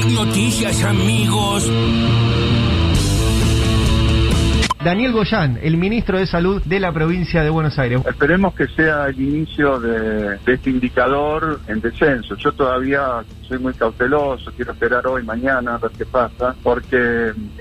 Hay noticias, amigos. Daniel Goyán, el ministro de Salud de la provincia de Buenos Aires. Esperemos que sea el inicio de, de este indicador en descenso. Yo todavía soy muy cauteloso, quiero esperar hoy, mañana, a ver qué pasa, porque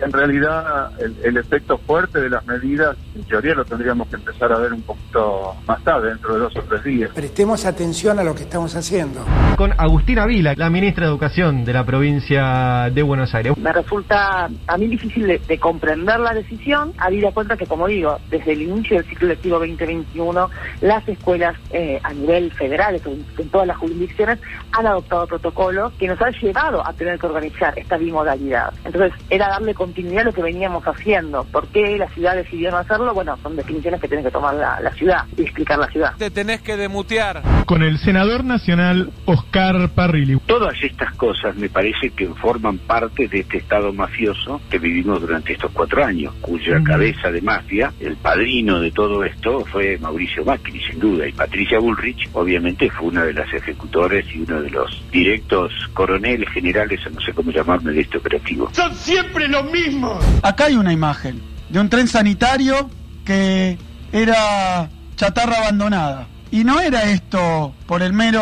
en realidad el, el efecto fuerte de las medidas, en teoría lo tendríamos que empezar a ver un poquito más tarde, dentro de dos o tres días. Prestemos atención a lo que estamos haciendo. Con Agustina Vila, la ministra de Educación de la provincia de Buenos Aires. Me resulta a mí difícil de, de comprender la decisión, habida cuenta que, como digo, desde el inicio del ciclo lectivo 2021, las escuelas eh, a nivel federal, en, en todas las jurisdicciones, han adoptado protocolos que nos han llevado a tener que organizar esta bimodalidad. Entonces, era darle continuidad a lo que veníamos haciendo. ¿Por qué la ciudad decidió no hacerlo? Bueno, son definiciones que tiene que tomar la, la ciudad y explicar la ciudad. Te tenés que demutear. Con el senador nacional Oscar Parrilli. Todas estas cosas me parece que forman parte de este estado mafioso que vivimos durante estos cuatro años, cuya cabeza de mafia, el padrino de todo esto, fue Mauricio Macri, sin duda, y Patricia Bullrich, obviamente, fue una de las ejecutores y uno de los directos coroneles, generales, o no sé cómo llamarme, de este operativo. Son siempre los mismos. Acá hay una imagen de un tren sanitario que era chatarra abandonada. Y no era esto por el mero,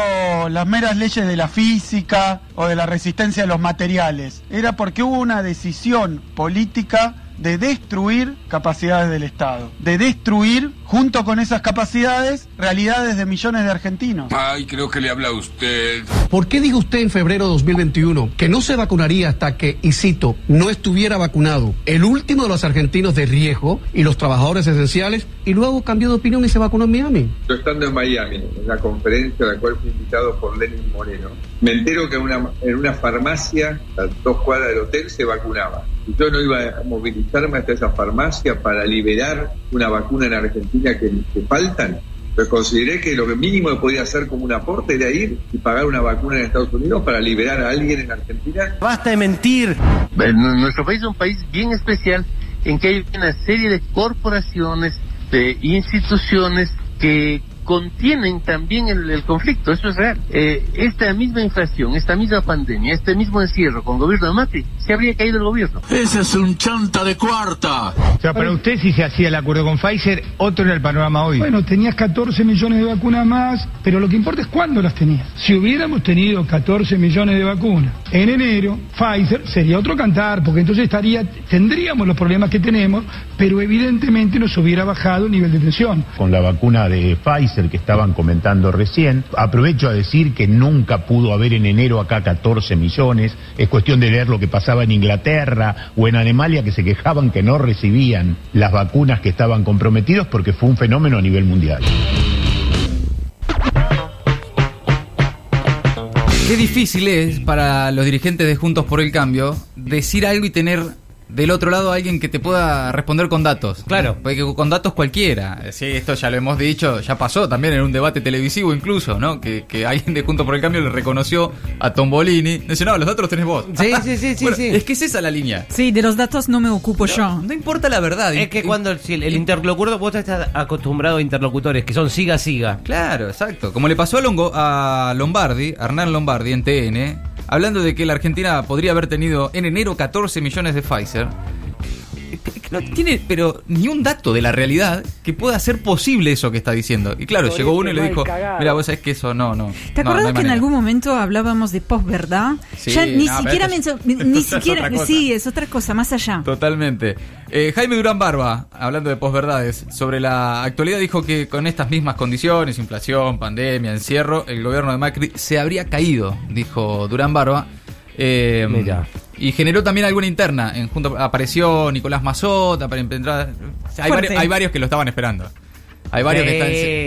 las meras leyes de la física o de la resistencia de los materiales. Era porque hubo una decisión política de destruir capacidades del Estado, de destruir, junto con esas capacidades, realidades de millones de argentinos. Ay, creo que le habla a usted. ¿Por qué dijo usted en febrero de 2021 que no se vacunaría hasta que, y cito, no estuviera vacunado el último de los argentinos de riesgo y los trabajadores esenciales, y luego cambió de opinión y se vacunó en Miami? Yo estando en Miami, en la conferencia a la cual fui invitado por Lenin Moreno, me entero que en una, en una farmacia, a dos cuadras del hotel, se vacunaba. Y yo no iba a movilizarme hasta esa farmacia para liberar una vacuna en Argentina que, que faltan. Pues consideré que lo mínimo que podía hacer como un aporte era ir y pagar una vacuna en Estados Unidos para liberar a alguien en Argentina. Basta de mentir. Nuestro país es un país bien especial en que hay una serie de corporaciones, de instituciones que contienen también el, el, conflicto, eso es real. Eh, esta misma inflación, esta misma pandemia, este mismo encierro con el gobierno de Macri, se habría caído el gobierno. Ese es un chanta de cuarta. O sea, para usted si se hacía el acuerdo con Pfizer, otro era el panorama hoy. Bueno, tenías 14 millones de vacunas más, pero lo que importa es cuándo las tenías. Si hubiéramos tenido 14 millones de vacunas en enero, Pfizer sería otro cantar, porque entonces estaría, tendríamos los problemas que tenemos, pero evidentemente nos hubiera bajado el nivel de tensión. Con la vacuna de Pfizer que estaban comentando recién. Aprovecho a decir que nunca pudo haber en enero acá 14 millones. Es cuestión de ver lo que pasaba en Inglaterra o en Alemania que se quejaban que no recibían las vacunas que estaban comprometidos porque fue un fenómeno a nivel mundial. Qué difícil es para los dirigentes de Juntos por el Cambio decir algo y tener del otro lado alguien que te pueda responder con datos. Claro. Porque con datos cualquiera. Sí, esto ya lo hemos dicho, ya pasó también en un debate televisivo incluso, ¿no? Que, que alguien de Juntos por el Cambio le reconoció a Tombolini. Dice, no, los datos los tenés vos. Sí, sí, sí, sí, bueno, sí. Es que es esa la línea. Sí, de los datos no me ocupo no, yo. No importa la verdad. Es que cuando si el, el interlocutor, vos estás acostumbrado a interlocutores que son siga, siga. Claro, exacto. Como le pasó a, Longo, a Lombardi, a Hernán Lombardi en TN, hablando de que la Argentina podría haber tenido en enero 14 millones de Pfizer no tiene, pero ni un dato de la realidad que pueda hacer posible eso que está diciendo. Y claro, Por llegó uno y le dijo, mira, vos sabés que eso no, no. ¿Te no, acuerdas no que en manera". algún momento hablábamos de posverdad? Sí, ya ni no, siquiera esto es- ni, es siquiera otra cosa. sí, es otra cosa, más allá. Totalmente. Eh, Jaime Durán Barba, hablando de posverdades, sobre la actualidad dijo que con estas mismas condiciones, inflación, pandemia, encierro, el gobierno de Macri se habría caído, dijo Durán Barba. Eh, Mira. Y generó también alguna interna. En junto, apareció Nicolás Mazota para entrar. Hay, varios, hay varios que lo estaban esperando. Hay varios que Sí,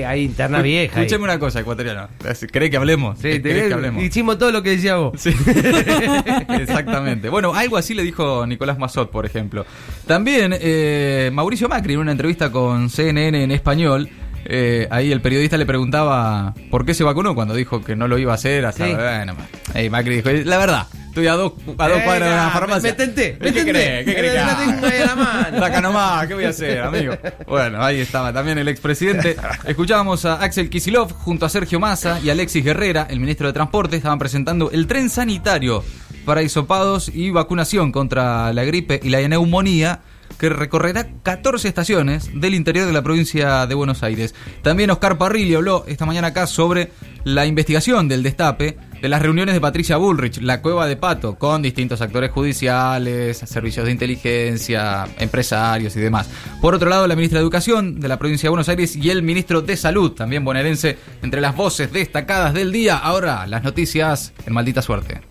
están. hay interna vieja ahí. Escúcheme una cosa, ecuatoriano. ¿Cree que hablemos? Sí, ¿Querés te- que hablemos? hicimos todo lo que decía vos. Sí. Exactamente. Bueno, algo así le dijo Nicolás Mazot, por ejemplo. También eh, Mauricio Macri, en una entrevista con CNN en español, eh, ahí el periodista le preguntaba por qué se vacunó cuando dijo que no lo iba a hacer. Hasta, Sí. bueno, ahí Macri dijo, la verdad, estoy a dos, a dos cuadras de ya, farmacia. me tenté, me ¿Qué crees? ¿Qué crees la la. Saca nomás, ¿qué voy a hacer, amigo? Bueno, ahí estaba también el expresidente. Escuchábamos a Axel Kisilov junto a Sergio Massa y Alexis Guerrera, el ministro de Transporte, estaban presentando el tren sanitario para hisopados y vacunación contra la gripe y la neumonía que recorrerá 14 estaciones del interior de la provincia de Buenos Aires. También Oscar Parrilli habló esta mañana acá sobre la investigación del destape de las reuniones de Patricia Bullrich, la cueva de Pato, con distintos actores judiciales, servicios de inteligencia, empresarios y demás. Por otro lado, la ministra de Educación de la provincia de Buenos Aires y el ministro de Salud, también bonaerense, entre las voces destacadas del día. Ahora, las noticias en maldita suerte.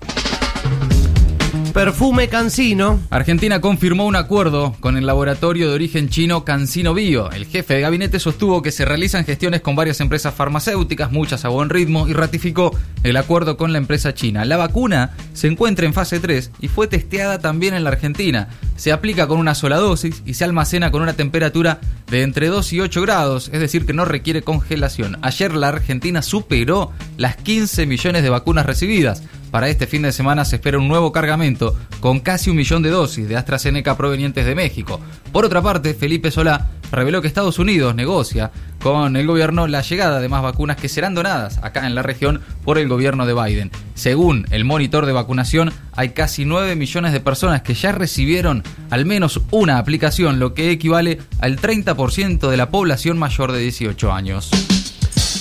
Perfume Cancino. Argentina confirmó un acuerdo con el laboratorio de origen chino Cancino Bio. El jefe de gabinete sostuvo que se realizan gestiones con varias empresas farmacéuticas, muchas a buen ritmo, y ratificó el acuerdo con la empresa china. La vacuna se encuentra en fase 3 y fue testeada también en la Argentina. Se aplica con una sola dosis y se almacena con una temperatura de entre 2 y 8 grados, es decir, que no requiere congelación. Ayer la Argentina superó las 15 millones de vacunas recibidas. Para este fin de semana se espera un nuevo cargamento con casi un millón de dosis de AstraZeneca provenientes de México. Por otra parte, Felipe Solá reveló que Estados Unidos negocia con el gobierno la llegada de más vacunas que serán donadas acá en la región por el gobierno de Biden. Según el monitor de vacunación, hay casi 9 millones de personas que ya recibieron al menos una aplicación, lo que equivale al 30% de la población mayor de 18 años.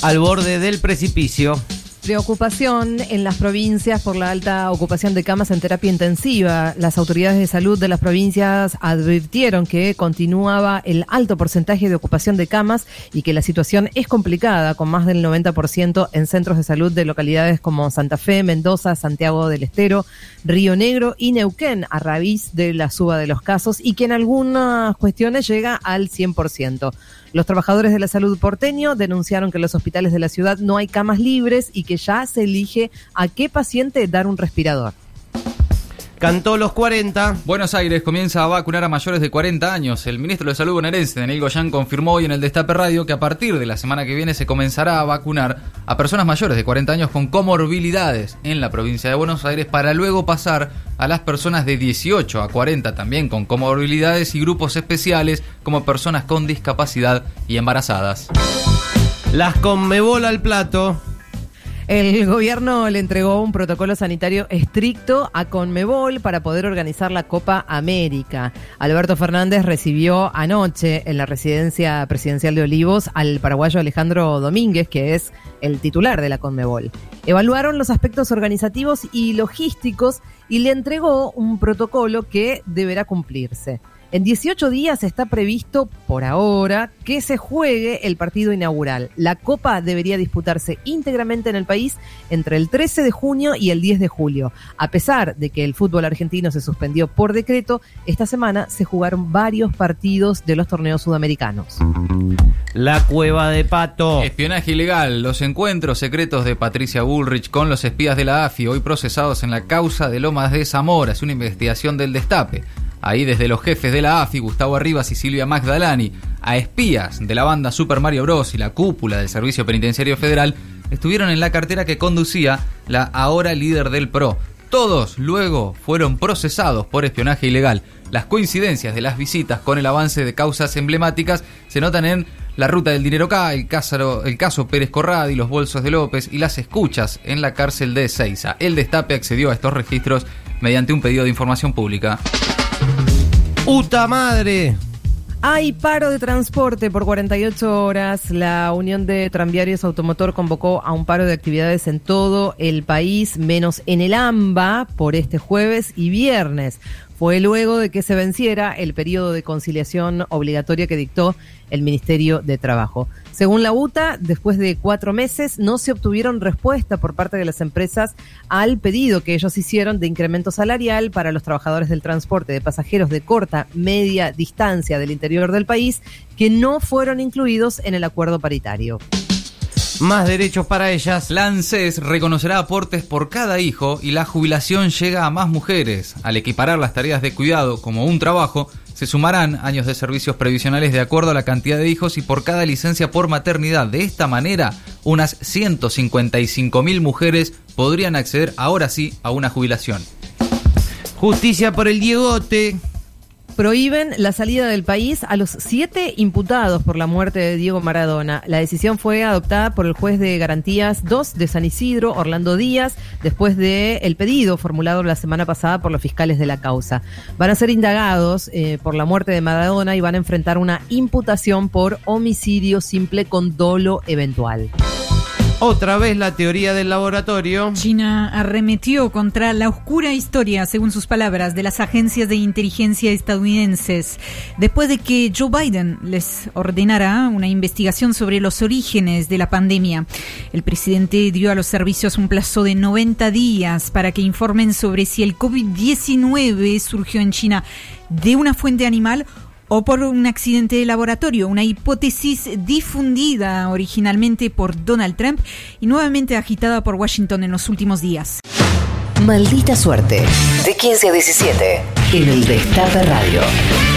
Al borde del precipicio. Preocupación en las provincias por la alta ocupación de camas en terapia intensiva. Las autoridades de salud de las provincias advirtieron que continuaba el alto porcentaje de ocupación de camas y que la situación es complicada, con más del 90% en centros de salud de localidades como Santa Fe, Mendoza, Santiago del Estero, Río Negro y Neuquén, a raíz de la suba de los casos y que en algunas cuestiones llega al 100%. Los trabajadores de la salud porteño denunciaron que en los hospitales de la ciudad no hay camas libres y que ya se elige a qué paciente dar un respirador. Cantó los 40. Buenos Aires comienza a vacunar a mayores de 40 años. El ministro de Salud bonaerense, Daniel Goyán, confirmó hoy en el Destape Radio que a partir de la semana que viene se comenzará a vacunar a personas mayores de 40 años con comorbilidades en la provincia de Buenos Aires para luego pasar a las personas de 18 a 40 también con comorbilidades y grupos especiales como personas con discapacidad y embarazadas. Las Conmebol al plato. El gobierno le entregó un protocolo sanitario estricto a Conmebol para poder organizar la Copa América. Alberto Fernández recibió anoche en la residencia presidencial de Olivos al paraguayo Alejandro Domínguez, que es el titular de la Conmebol. Evaluaron los aspectos organizativos y logísticos y le entregó un protocolo que deberá cumplirse. En 18 días está previsto, por ahora, que se juegue el partido inaugural. La Copa debería disputarse íntegramente en el país entre el 13 de junio y el 10 de julio. A pesar de que el fútbol argentino se suspendió por decreto, esta semana se jugaron varios partidos de los torneos sudamericanos. La cueva de pato. Espionaje ilegal. Los encuentros secretos de Patricia Bullrich con los espías de la AFI, hoy procesados en la causa de De Zamora. Es una investigación del destape. Ahí desde los jefes de la AFI, Gustavo Arribas y Silvia Magdalani, a espías de la banda Super Mario Bros. y la cúpula del Servicio Penitenciario Federal, estuvieron en la cartera que conducía la ahora líder del PRO. Todos luego fueron procesados por espionaje ilegal. Las coincidencias de las visitas con el avance de causas emblemáticas se notan en la ruta del dinero K, el caso, el caso Pérez Corradi, los bolsos de López y las escuchas en la cárcel de Ezeiza. El Destape accedió a estos registros mediante un pedido de información pública. ¡Puta madre! Hay paro de transporte por 48 horas. La Unión de Tranviarios Automotor convocó a un paro de actividades en todo el país, menos en el AMBA, por este jueves y viernes. Fue luego de que se venciera el periodo de conciliación obligatoria que dictó el Ministerio de Trabajo. Según la UTA, después de cuatro meses no se obtuvieron respuesta por parte de las empresas al pedido que ellos hicieron de incremento salarial para los trabajadores del transporte de pasajeros de corta, media distancia del interior del país, que no fueron incluidos en el acuerdo paritario. Más derechos para ellas. La ANSES reconocerá aportes por cada hijo y la jubilación llega a más mujeres. Al equiparar las tareas de cuidado como un trabajo, se sumarán años de servicios previsionales de acuerdo a la cantidad de hijos y por cada licencia por maternidad. De esta manera, unas 155 mil mujeres podrían acceder ahora sí a una jubilación. Justicia por el Diegote. Prohíben la salida del país a los siete imputados por la muerte de Diego Maradona. La decisión fue adoptada por el juez de garantías 2 de San Isidro, Orlando Díaz, después de el pedido formulado la semana pasada por los fiscales de la causa. Van a ser indagados eh, por la muerte de Maradona y van a enfrentar una imputación por homicidio simple con dolo eventual. Otra vez la teoría del laboratorio. China arremetió contra la oscura historia, según sus palabras, de las agencias de inteligencia estadounidenses, después de que Joe Biden les ordenara una investigación sobre los orígenes de la pandemia. El presidente dio a los servicios un plazo de 90 días para que informen sobre si el COVID-19 surgió en China de una fuente animal o por un accidente de laboratorio, una hipótesis difundida originalmente por Donald Trump y nuevamente agitada por Washington en los últimos días. Maldita suerte. De 15 a 17. En el Destape Radio.